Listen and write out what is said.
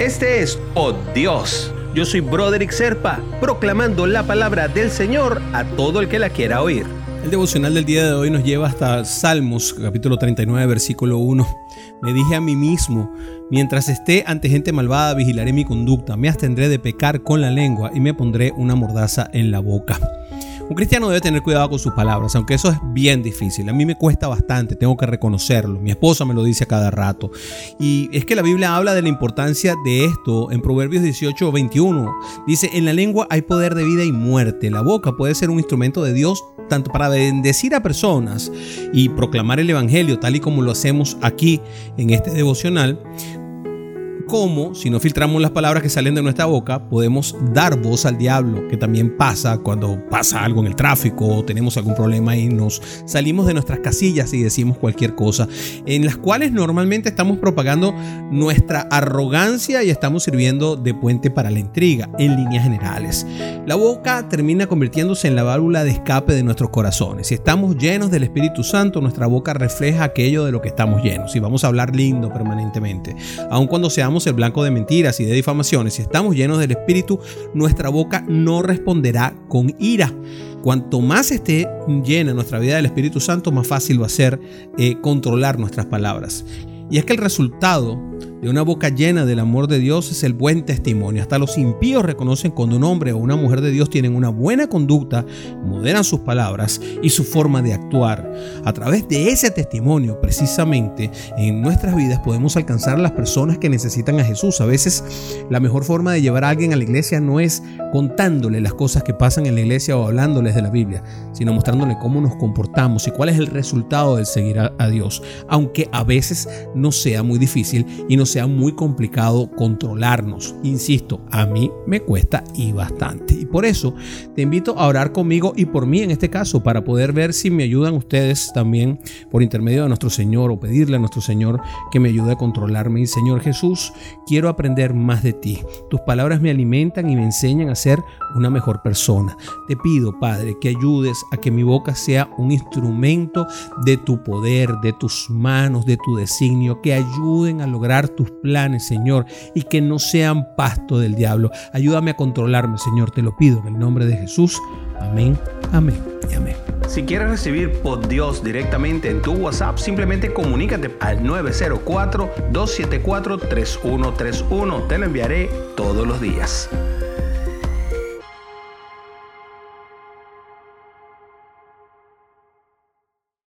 Este es Oh Dios. Yo soy Broderick Serpa, proclamando la palabra del Señor a todo el que la quiera oír. El devocional del día de hoy nos lleva hasta Salmos, capítulo 39, versículo 1. Me dije a mí mismo, mientras esté ante gente malvada, vigilaré mi conducta, me abstendré de pecar con la lengua y me pondré una mordaza en la boca. Un cristiano debe tener cuidado con sus palabras, aunque eso es bien difícil. A mí me cuesta bastante, tengo que reconocerlo. Mi esposa me lo dice a cada rato. Y es que la Biblia habla de la importancia de esto en Proverbios 18, 21. Dice, en la lengua hay poder de vida y muerte. La boca puede ser un instrumento de Dios tanto para bendecir a personas y proclamar el Evangelio tal y como lo hacemos aquí en este devocional, cómo, si no filtramos las palabras que salen de nuestra boca, podemos dar voz al diablo, que también pasa cuando pasa algo en el tráfico o tenemos algún problema y nos salimos de nuestras casillas y decimos cualquier cosa, en las cuales normalmente estamos propagando nuestra arrogancia y estamos sirviendo de puente para la intriga, en líneas generales. La boca termina convirtiéndose en la válvula de escape de nuestros corazones. Si estamos llenos del Espíritu Santo, nuestra boca refleja aquello de lo que estamos llenos y vamos a hablar lindo permanentemente. Aun cuando seamos el blanco de mentiras y de difamaciones, si estamos llenos del Espíritu, nuestra boca no responderá con ira. Cuanto más esté llena nuestra vida del Espíritu Santo, más fácil va a ser eh, controlar nuestras palabras. Y es que el resultado de una boca llena del amor de Dios es el buen testimonio. Hasta los impíos reconocen cuando un hombre o una mujer de Dios tienen una buena conducta, moderan sus palabras y su forma de actuar. A través de ese testimonio, precisamente, en nuestras vidas podemos alcanzar a las personas que necesitan a Jesús. A veces la mejor forma de llevar a alguien a la iglesia no es contándole las cosas que pasan en la iglesia o hablándoles de la Biblia, sino mostrándole cómo nos comportamos y cuál es el resultado del seguir a, a Dios. Aunque a veces no sea muy difícil y nos sea muy complicado controlarnos. Insisto, a mí me cuesta y bastante. Y por eso te invito a orar conmigo y por mí en este caso para poder ver si me ayudan ustedes también por intermedio de nuestro Señor o pedirle a nuestro Señor que me ayude a controlarme. Y Señor Jesús, quiero aprender más de ti. Tus palabras me alimentan y me enseñan a ser una mejor persona. Te pido, Padre, que ayudes a que mi boca sea un instrumento de tu poder, de tus manos, de tu designio, que ayuden a lograr tus planes, Señor, y que no sean pasto del diablo. Ayúdame a controlarme, Señor, te lo pido en el nombre de Jesús. Amén, amén y amén. Si quieres recibir por Dios directamente en tu WhatsApp, simplemente comunícate al 904-274-3131. Te lo enviaré todos los días.